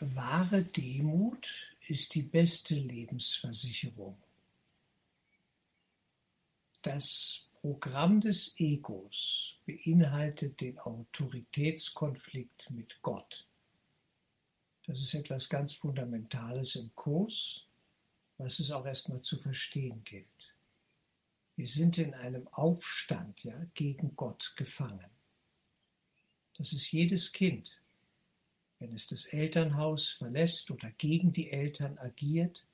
Wahre Demut ist die beste Lebensversicherung. Das Programm des Egos beinhaltet den Autoritätskonflikt mit Gott. Das ist etwas ganz Fundamentales im Kurs, was es auch erstmal zu verstehen gilt. Wir sind in einem Aufstand ja, gegen Gott gefangen. Das ist jedes Kind, wenn es das Elternhaus verlässt oder gegen die Eltern agiert,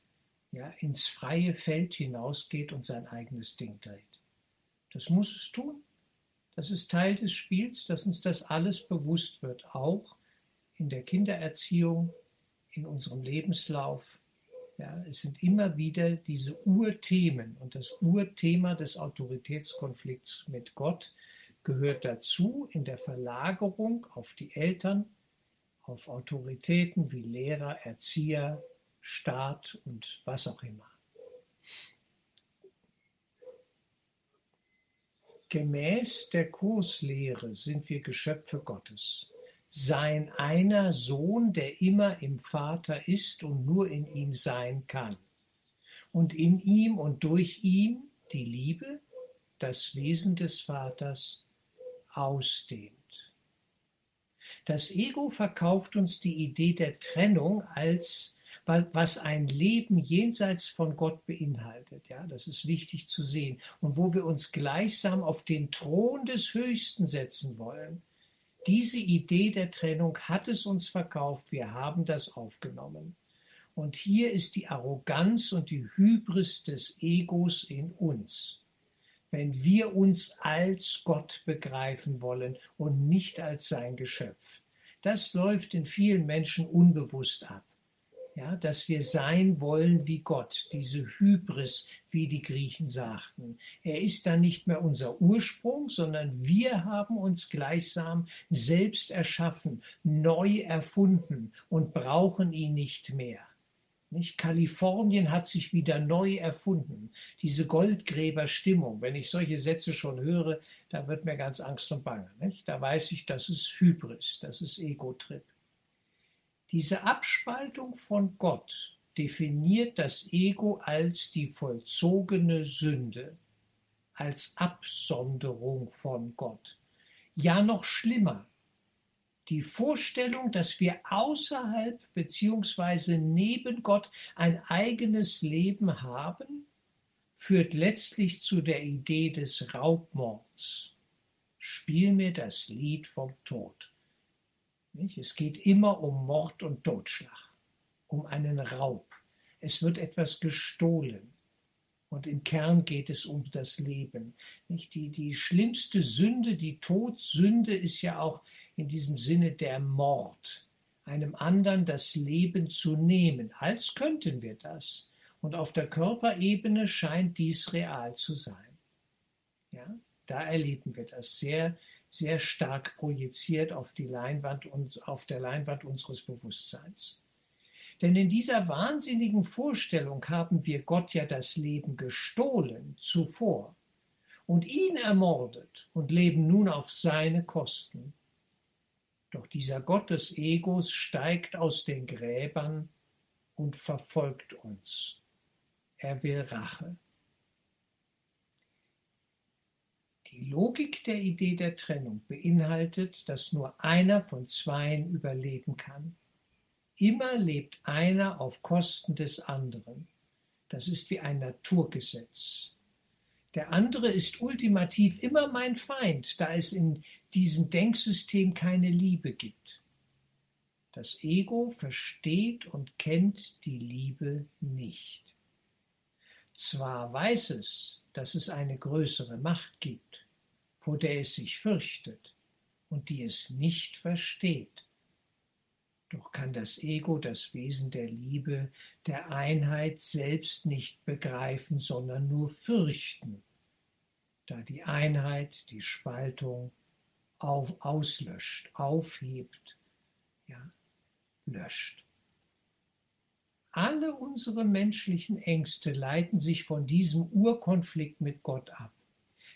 ja, ins freie Feld hinausgeht und sein eigenes Ding dreht. Das muss es tun. Das ist Teil des Spiels, dass uns das alles bewusst wird, auch in der Kindererziehung, in unserem Lebenslauf. Ja, es sind immer wieder diese Urthemen und das Urthema des Autoritätskonflikts mit Gott gehört dazu in der Verlagerung auf die Eltern, auf Autoritäten wie Lehrer, Erzieher, Staat und was auch immer. Gemäß der Kurslehre sind wir Geschöpfe Gottes. Sein einer Sohn, der immer im Vater ist und nur in ihm sein kann. Und in ihm und durch ihn die Liebe, das Wesen des Vaters, ausdehnt. Das Ego verkauft uns die Idee der Trennung als was ein Leben jenseits von Gott beinhaltet. Ja, das ist wichtig zu sehen. Und wo wir uns gleichsam auf den Thron des Höchsten setzen wollen. Diese Idee der Trennung hat es uns verkauft. Wir haben das aufgenommen. Und hier ist die Arroganz und die Hybris des Egos in uns wenn wir uns als Gott begreifen wollen und nicht als sein Geschöpf. Das läuft in vielen Menschen unbewusst ab. Ja, dass wir sein wollen wie Gott, diese Hybris, wie die Griechen sagten. Er ist dann nicht mehr unser Ursprung, sondern wir haben uns gleichsam selbst erschaffen, neu erfunden und brauchen ihn nicht mehr. Nicht? Kalifornien hat sich wieder neu erfunden. Diese Goldgräberstimmung, wenn ich solche Sätze schon höre, da wird mir ganz Angst und Bange. Nicht? Da weiß ich, das ist Hybris, das ist Ego-Trip. Diese Abspaltung von Gott definiert das Ego als die vollzogene Sünde, als Absonderung von Gott. Ja, noch schlimmer, die Vorstellung, dass wir außerhalb beziehungsweise neben Gott ein eigenes Leben haben, führt letztlich zu der Idee des Raubmords. Spiel mir das Lied vom Tod. Es geht immer um Mord und Totschlag, um einen Raub. Es wird etwas gestohlen. Und im Kern geht es um das Leben. Die, die schlimmste Sünde, die Todsünde, ist ja auch in diesem Sinne der Mord, einem anderen das Leben zu nehmen, als könnten wir das. Und auf der Körperebene scheint dies real zu sein. Ja, da erleben wir das sehr, sehr stark projiziert auf die Leinwand und auf der Leinwand unseres Bewusstseins. Denn in dieser wahnsinnigen Vorstellung haben wir Gott ja das Leben gestohlen zuvor und ihn ermordet und leben nun auf seine Kosten. Doch dieser Gott des Egos steigt aus den Gräbern und verfolgt uns. Er will Rache. Die Logik der Idee der Trennung beinhaltet, dass nur einer von zweien überleben kann. Immer lebt einer auf Kosten des anderen. Das ist wie ein Naturgesetz. Der andere ist ultimativ immer mein Feind, da es in diesem Denksystem keine Liebe gibt. Das Ego versteht und kennt die Liebe nicht. Zwar weiß es, dass es eine größere Macht gibt, vor der es sich fürchtet und die es nicht versteht. Doch kann das Ego das Wesen der Liebe, der Einheit selbst nicht begreifen, sondern nur fürchten, da die Einheit die Spaltung auf, auslöscht, aufhebt, ja, löscht. Alle unsere menschlichen Ängste leiten sich von diesem Urkonflikt mit Gott ab.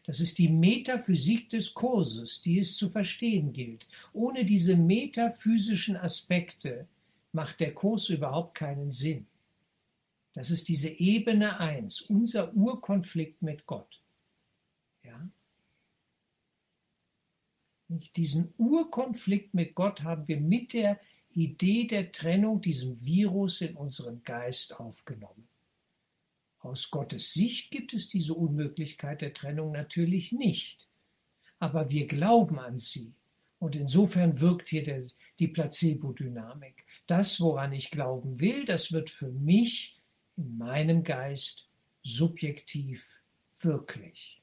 Das ist die Metaphysik des Kurses, die es zu verstehen gilt. Ohne diese metaphysischen Aspekte macht der Kurs überhaupt keinen Sinn. Das ist diese Ebene 1, unser Urkonflikt mit Gott. Ja? Diesen Urkonflikt mit Gott haben wir mit der Idee der Trennung, diesem Virus in unseren Geist aufgenommen. Aus Gottes Sicht gibt es diese Unmöglichkeit der Trennung natürlich nicht. Aber wir glauben an sie. Und insofern wirkt hier der, die Placebo-Dynamik. Das, woran ich glauben will, das wird für mich in meinem Geist subjektiv wirklich.